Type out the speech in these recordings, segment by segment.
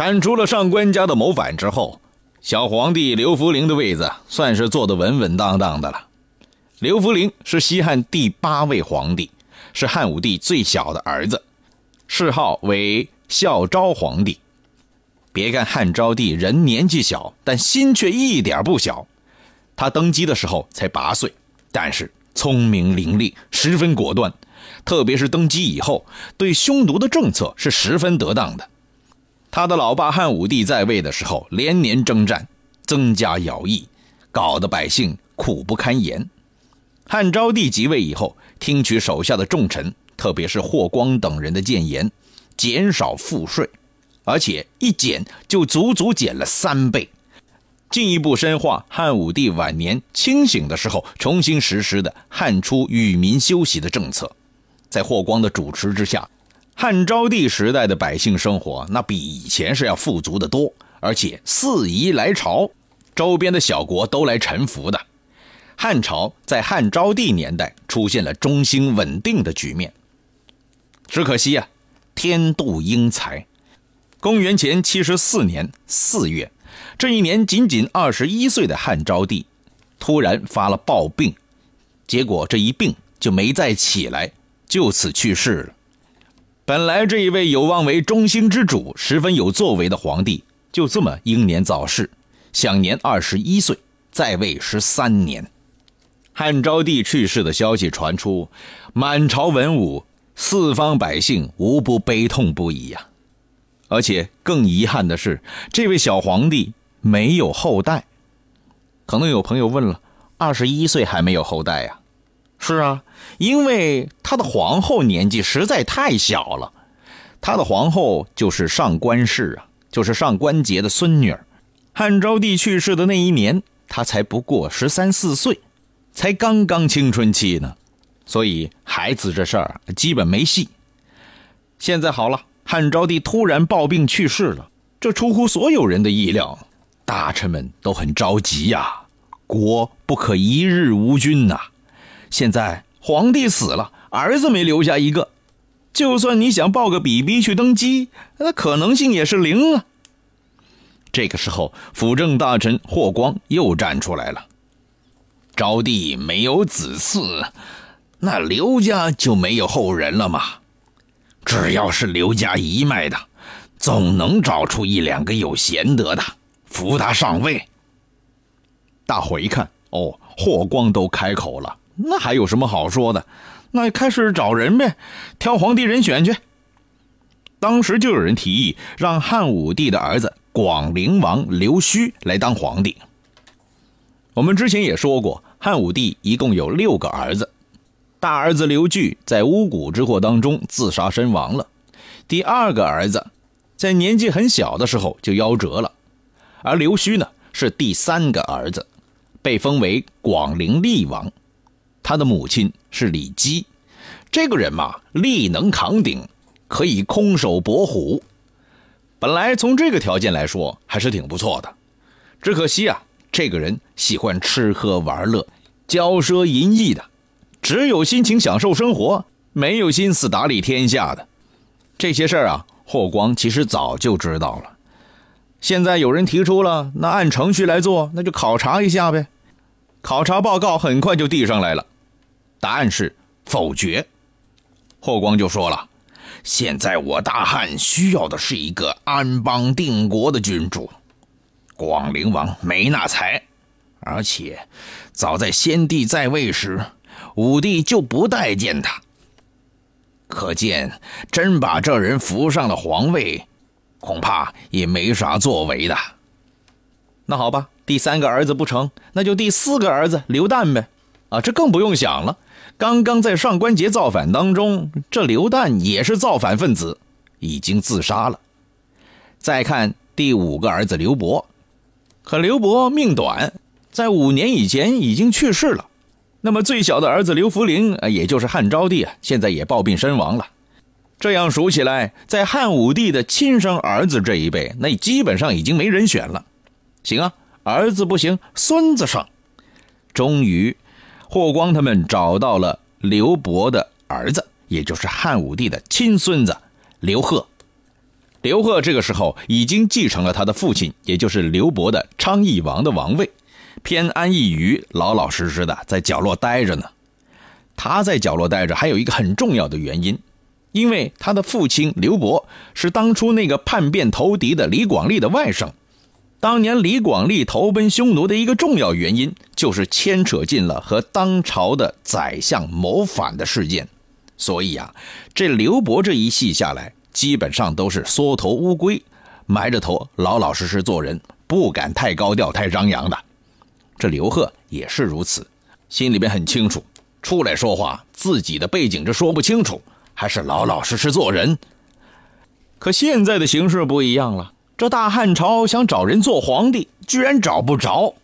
铲除了上官家的谋反之后，小皇帝刘弗陵的位子算是坐得稳稳当当的了。刘弗陵是西汉第八位皇帝，是汉武帝最小的儿子，谥号为孝昭皇帝。别看汉昭帝人年纪小，但心却一点不小。他登基的时候才八岁，但是聪明伶俐，十分果断。特别是登基以后，对匈奴的政策是十分得当的。他的老爸汉武帝在位的时候，连年征战，增加徭役，搞得百姓苦不堪言。汉昭帝即位以后，听取手下的重臣，特别是霍光等人的谏言，减少赋税，而且一减就足足减了三倍，进一步深化汉武帝晚年清醒的时候重新实施的汉初与民休息的政策。在霍光的主持之下，汉昭帝时代的百姓生活那比以前是要富足的多，而且四夷来朝，周边的小国都来臣服的。汉朝在汉昭帝年代出现了中兴稳定的局面。只可惜啊，天妒英才。公元前七十四年四月，这一年仅仅二十一岁的汉昭帝，突然发了暴病，结果这一病就没再起来。就此去世了。本来这一位有望为中兴之主、十分有作为的皇帝，就这么英年早逝，享年二十一岁，在位十三年。汉昭帝去世的消息传出，满朝文武、四方百姓无不悲痛不已呀。而且更遗憾的是，这位小皇帝没有后代。可能有朋友问了：二十一岁还没有后代呀？是啊，因为他的皇后年纪实在太小了，他的皇后就是上官氏啊，就是上官桀的孙女儿。汉昭帝去世的那一年，他才不过十三四岁，才刚刚青春期呢，所以孩子这事儿基本没戏。现在好了，汉昭帝突然暴病去世了，这出乎所有人的意料，大臣们都很着急呀，国不可一日无君呐。现在皇帝死了，儿子没留下一个，就算你想抱个比比去登基，那可能性也是零啊。这个时候，辅政大臣霍光又站出来了：“昭帝没有子嗣，那刘家就没有后人了吗？只要是刘家一脉的，总能找出一两个有贤德的，扶他上位。”大伙一看，哦，霍光都开口了。那还有什么好说的？那开始找人呗，挑皇帝人选去。当时就有人提议让汉武帝的儿子广陵王刘胥来当皇帝。我们之前也说过，汉武帝一共有六个儿子，大儿子刘据在巫蛊之祸当中自杀身亡了，第二个儿子在年纪很小的时候就夭折了，而刘胥呢是第三个儿子，被封为广陵厉王。他的母亲是李姬，这个人嘛，力能扛鼎，可以空手搏虎。本来从这个条件来说，还是挺不错的。只可惜啊，这个人喜欢吃喝玩乐，骄奢淫逸的，只有心情享受生活，没有心思打理天下的。这些事儿啊，霍光其实早就知道了。现在有人提出了，那按程序来做，那就考察一下呗。考察报告很快就递上来了。答案是否决。霍光就说了：“现在我大汉需要的是一个安邦定国的君主。广陵王没那才，而且早在先帝在位时，武帝就不待见他。可见，真把这人扶上了皇位，恐怕也没啥作为的。那好吧，第三个儿子不成，那就第四个儿子刘旦呗。啊，这更不用想了。”刚刚在上官桀造反当中，这刘旦也是造反分子，已经自杀了。再看第五个儿子刘伯，可刘伯命短，在五年以前已经去世了。那么最小的儿子刘弗陵，也就是汉昭帝啊，现在也暴病身亡了。这样数起来，在汉武帝的亲生儿子这一辈，那基本上已经没人选了。行啊，儿子不行，孙子上。终于。霍光他们找到了刘伯的儿子，也就是汉武帝的亲孙子刘贺。刘贺这个时候已经继承了他的父亲，也就是刘伯的昌邑王的王位，偏安一隅，老老实实的在角落待着呢。他在角落待着，还有一个很重要的原因，因为他的父亲刘伯是当初那个叛变投敌的李广利的外甥。当年李广利投奔匈奴的一个重要原因，就是牵扯进了和当朝的宰相谋反的事件。所以啊，这刘伯这一系下来。基本上都是缩头乌龟，埋着头老老实实做人，不敢太高调、太张扬的。这刘贺也是如此，心里边很清楚，出来说话自己的背景这说不清楚，还是老老实实做人。可现在的形势不一样了，这大汉朝想找人做皇帝，居然找不着，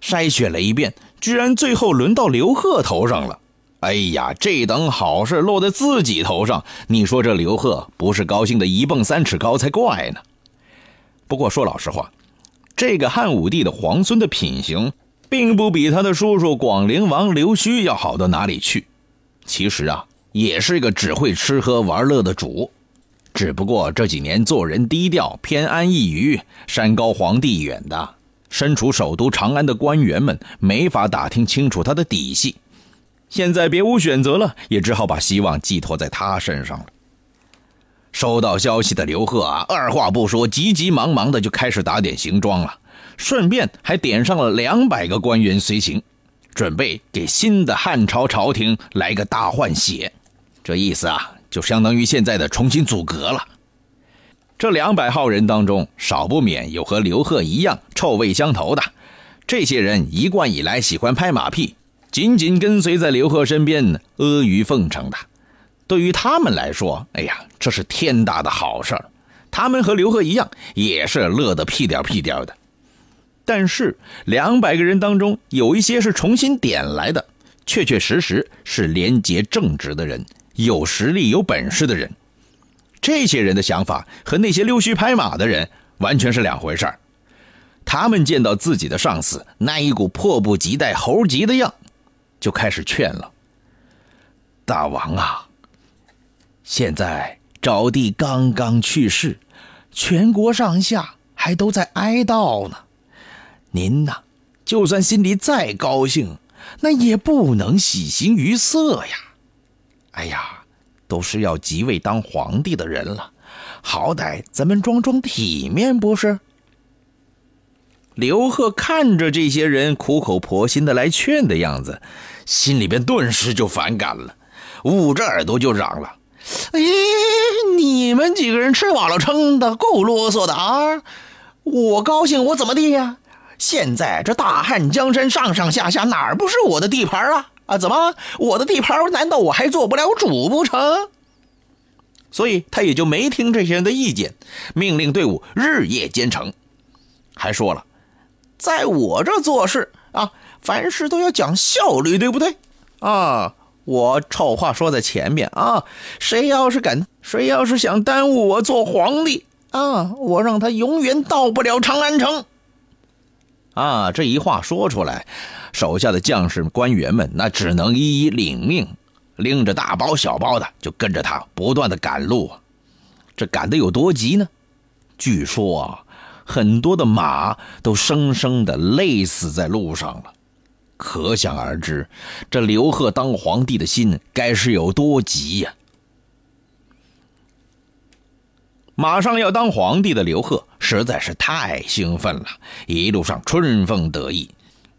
筛选了一遍，居然最后轮到刘贺头上了。哎呀，这等好事落在自己头上，你说这刘贺不是高兴的一蹦三尺高才怪呢。不过说老实话，这个汉武帝的皇孙的品行，并不比他的叔叔广陵王刘胥要好到哪里去。其实啊，也是一个只会吃喝玩乐的主，只不过这几年做人低调，偏安一隅，山高皇帝远的，身处首都长安的官员们没法打听清楚他的底细。现在别无选择了，也只好把希望寄托在他身上了。收到消息的刘贺啊，二话不说，急急忙忙的就开始打点行装了，顺便还点上了两百个官员随行，准备给新的汉朝朝廷来个大换血。这意思啊，就相当于现在的重新组阁了。这两百号人当中，少不免有和刘贺一样臭味相投的，这些人一贯以来喜欢拍马屁。紧紧跟随在刘贺身边阿谀奉承的，对于他们来说，哎呀，这是天大的好事儿。他们和刘贺一样，也是乐得屁颠屁颠的。但是两百个人当中，有一些是重新点来的，确确实实是廉洁正直的人，有实力、有本事的人。这些人的想法和那些溜须拍马的人完全是两回事儿。他们见到自己的上司那一股迫不及待、猴急的样。就开始劝了，大王啊！现在招娣刚刚去世，全国上下还都在哀悼呢。您呐，就算心里再高兴，那也不能喜形于色呀。哎呀，都是要即位当皇帝的人了，好歹咱们装装体面不是？刘贺看着这些人苦口婆心的来劝的样子，心里边顿时就反感了，捂着耳朵就嚷了：“哎，你们几个人吃饱了撑的，够啰嗦的啊！我高兴我怎么地呀？现在这大汉江山上上下下哪儿不是我的地盘啊？啊，怎么我的地盘难道我还做不了主不成？所以他也就没听这些人的意见，命令队伍日夜兼程，还说了。”在我这做事啊，凡事都要讲效率，对不对？啊，我丑话说在前面啊，谁要是敢，谁要是想耽误我做皇帝啊，我让他永远到不了长安城。啊，这一话说出来，手下的将士官员们那只能一一领命，拎着大包小包的就跟着他不断的赶路。这赶的有多急呢？据说啊。很多的马都生生的累死在路上了，可想而知，这刘贺当皇帝的心该是有多急呀！马上要当皇帝的刘贺实在是太兴奋了，一路上春风得意，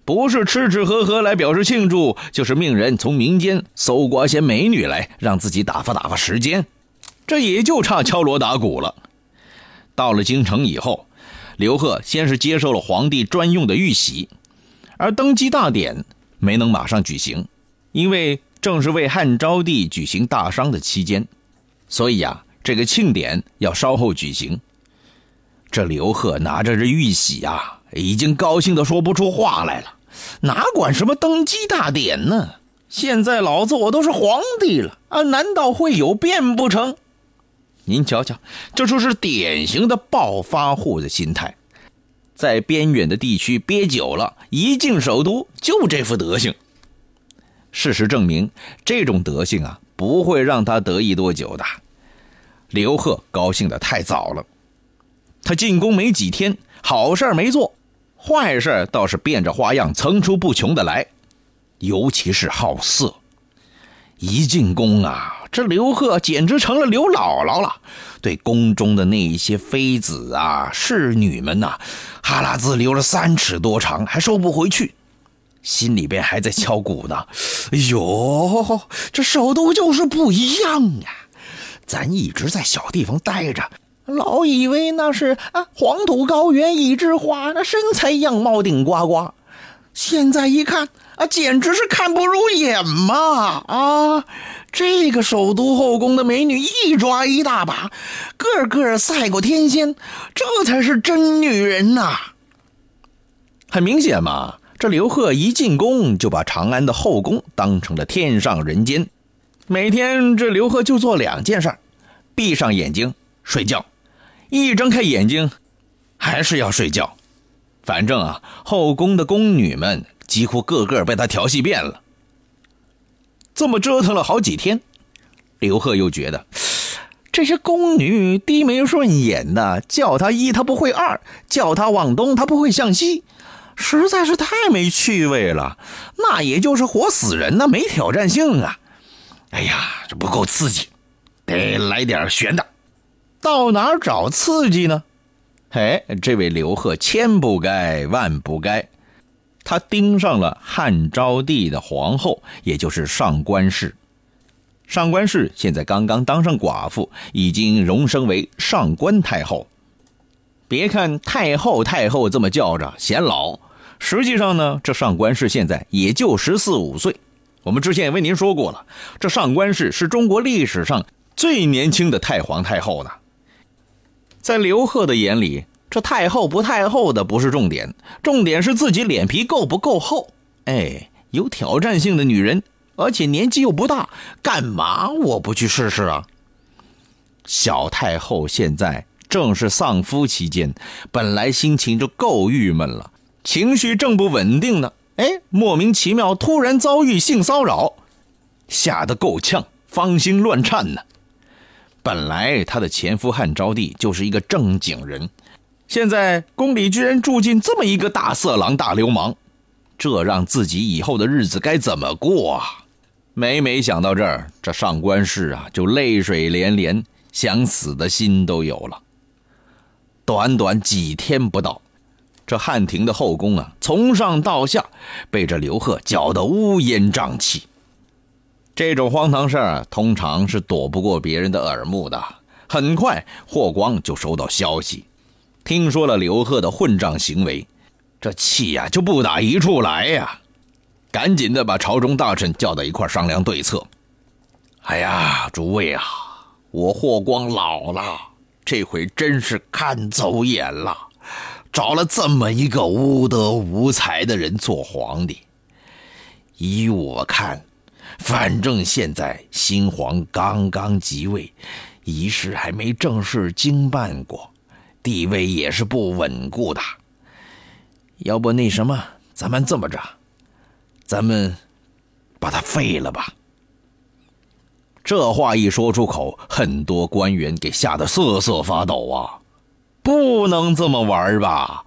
不是吃吃喝喝来表示庆祝，就是命人从民间搜刮些美女来让自己打发打发时间，这也就差敲锣打鼓了。到了京城以后。刘贺先是接受了皇帝专用的玉玺，而登基大典没能马上举行，因为正是为汉昭帝举行大丧的期间，所以呀，这个庆典要稍后举行。这刘贺拿着这玉玺啊，已经高兴的说不出话来了，哪管什么登基大典呢？现在老子我都是皇帝了啊，难道会有变不成？您瞧瞧，这就是典型的暴发户的心态，在边远的地区憋久了，一进首都就这副德行。事实证明，这种德性啊，不会让他得意多久的。刘贺高兴的太早了，他进宫没几天，好事没做，坏事倒是变着花样层出不穷的来，尤其是好色。一进宫啊，这刘贺简直成了刘姥姥了，对宫中的那一些妃子啊、侍女们呐，哈喇子流了三尺多长，还收不回去，心里边还在敲鼓呢。哎呦，这首都就是不一样呀！咱一直在小地方待着，老以为那是啊黄土高原一枝花，那身材样貌顶呱呱，现在一看。啊，简直是看不入眼嘛！啊，这个首都后宫的美女一抓一大把，个个赛过天仙，这才是真女人呐！很明显嘛，这刘贺一进宫就把长安的后宫当成了天上人间，每天这刘贺就做两件事：闭上眼睛睡觉，一睁开眼睛还是要睡觉。反正啊，后宫的宫女们。几乎个个被他调戏遍了。这么折腾了好几天，刘贺又觉得这些宫女低眉顺眼的，叫他一他不会二，叫他往东他不会向西，实在是太没趣味了。那也就是活死人呐，没挑战性啊！哎呀，这不够刺激，得来点悬的。到哪儿找刺激呢？哎，这位刘贺千不该万不该。他盯上了汉昭帝的皇后，也就是上官氏。上官氏现在刚刚当上寡妇，已经荣升为上官太后。别看太后太后这么叫着显老，实际上呢，这上官氏现在也就十四五岁。我们之前也为您说过了，这上官氏是中国历史上最年轻的太皇太后呢。在刘贺的眼里。这太后不太后的不是重点，重点是自己脸皮够不够厚。哎，有挑战性的女人，而且年纪又不大，干嘛我不去试试啊？小太后现在正是丧夫期间，本来心情就够郁闷了，情绪正不稳定呢。哎，莫名其妙突然遭遇性骚扰，吓得够呛，芳心乱颤呢。本来她的前夫汉昭帝就是一个正经人。现在宫里居然住进这么一个大色狼、大流氓，这让自己以后的日子该怎么过啊？每每想到这儿，这上官氏啊就泪水连连，想死的心都有了。短短几天不到，这汉庭的后宫啊，从上到下被这刘贺搅得乌烟瘴气。这种荒唐事儿通常是躲不过别人的耳目的。很快，霍光就收到消息。听说了刘贺的混账行为，这气呀就不打一处来呀！赶紧的把朝中大臣叫到一块商量对策。哎呀，诸位啊，我霍光老了，这回真是看走眼了，找了这么一个无德无才的人做皇帝。依我看，反正现在新皇刚刚即位，仪式还没正式经办过。地位也是不稳固的，要不那什么，咱们这么着，咱们把他废了吧。这话一说出口，很多官员给吓得瑟瑟发抖啊！不能这么玩吧？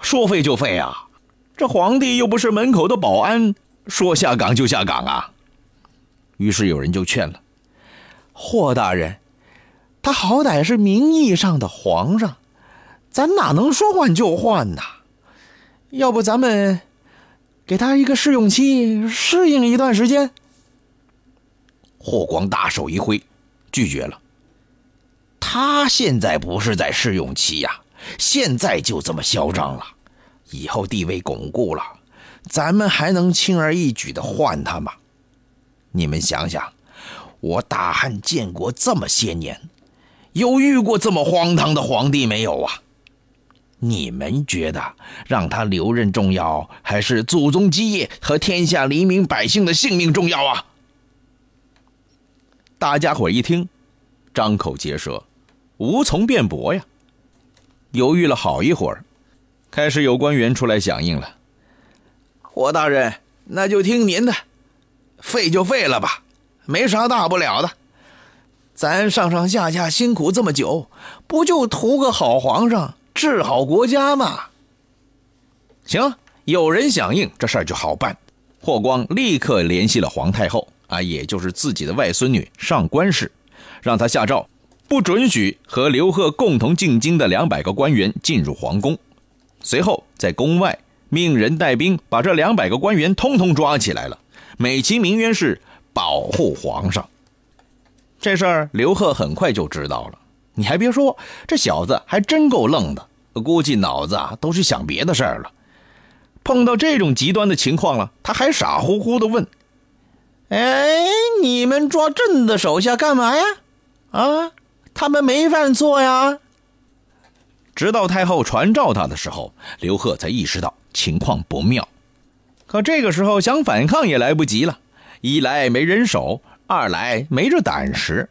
说废就废啊？这皇帝又不是门口的保安，说下岗就下岗啊？于是有人就劝了霍大人。他好歹是名义上的皇上，咱哪能说换就换呢？要不咱们给他一个试用期，适应一段时间。霍光大手一挥，拒绝了。他现在不是在试用期呀，现在就这么嚣张了，以后地位巩固了，咱们还能轻而易举的换他吗？你们想想，我大汉建国这么些年。有遇过这么荒唐的皇帝没有啊？你们觉得让他留任重要，还是祖宗基业和天下黎民百姓的性命重要啊？大家伙一听，张口结舌，无从辩驳呀。犹豫了好一会儿，开始有官员出来响应了。霍大人，那就听您的，废就废了吧，没啥大不了的。咱上上下下辛苦这么久，不就图个好皇上治好国家吗？行，有人响应，这事儿就好办。霍光立刻联系了皇太后啊，也就是自己的外孙女上官氏，让他下诏，不准许和刘贺共同进京的两百个官员进入皇宫。随后在宫外命人带兵把这两百个官员通通抓起来了，美其名曰是保护皇上。这事儿刘贺很快就知道了。你还别说，这小子还真够愣的，估计脑子啊都是想别的事儿了。碰到这种极端的情况了，他还傻乎乎的问：“哎，你们抓朕的手下干嘛呀？啊，他们没犯错呀。”直到太后传召他的时候，刘贺才意识到情况不妙。可这个时候想反抗也来不及了，一来没人手，二来没这胆识。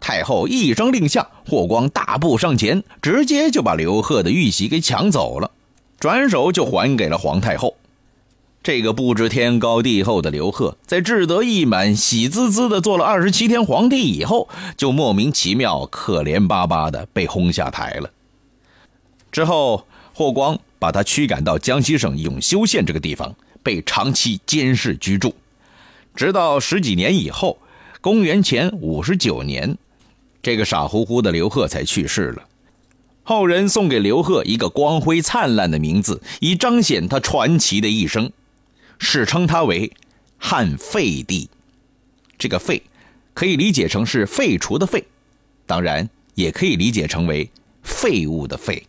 太后一声令下，霍光大步上前，直接就把刘贺的玉玺给抢走了。转手就还给了皇太后。这个不知天高地厚的刘贺，在志得意满、喜滋滋的做了二十七天皇帝以后，就莫名其妙、可怜巴巴的被轰下台了。之后，霍光把他驱赶到江西省永修县这个地方，被长期监视居住，直到十几年以后，公元前五十九年，这个傻乎乎的刘贺才去世了。后人送给刘贺一个光辉灿烂的名字，以彰显他传奇的一生，史称他为汉废帝。这个“废”可以理解成是废除的“废”，当然也可以理解成为废物的“废”。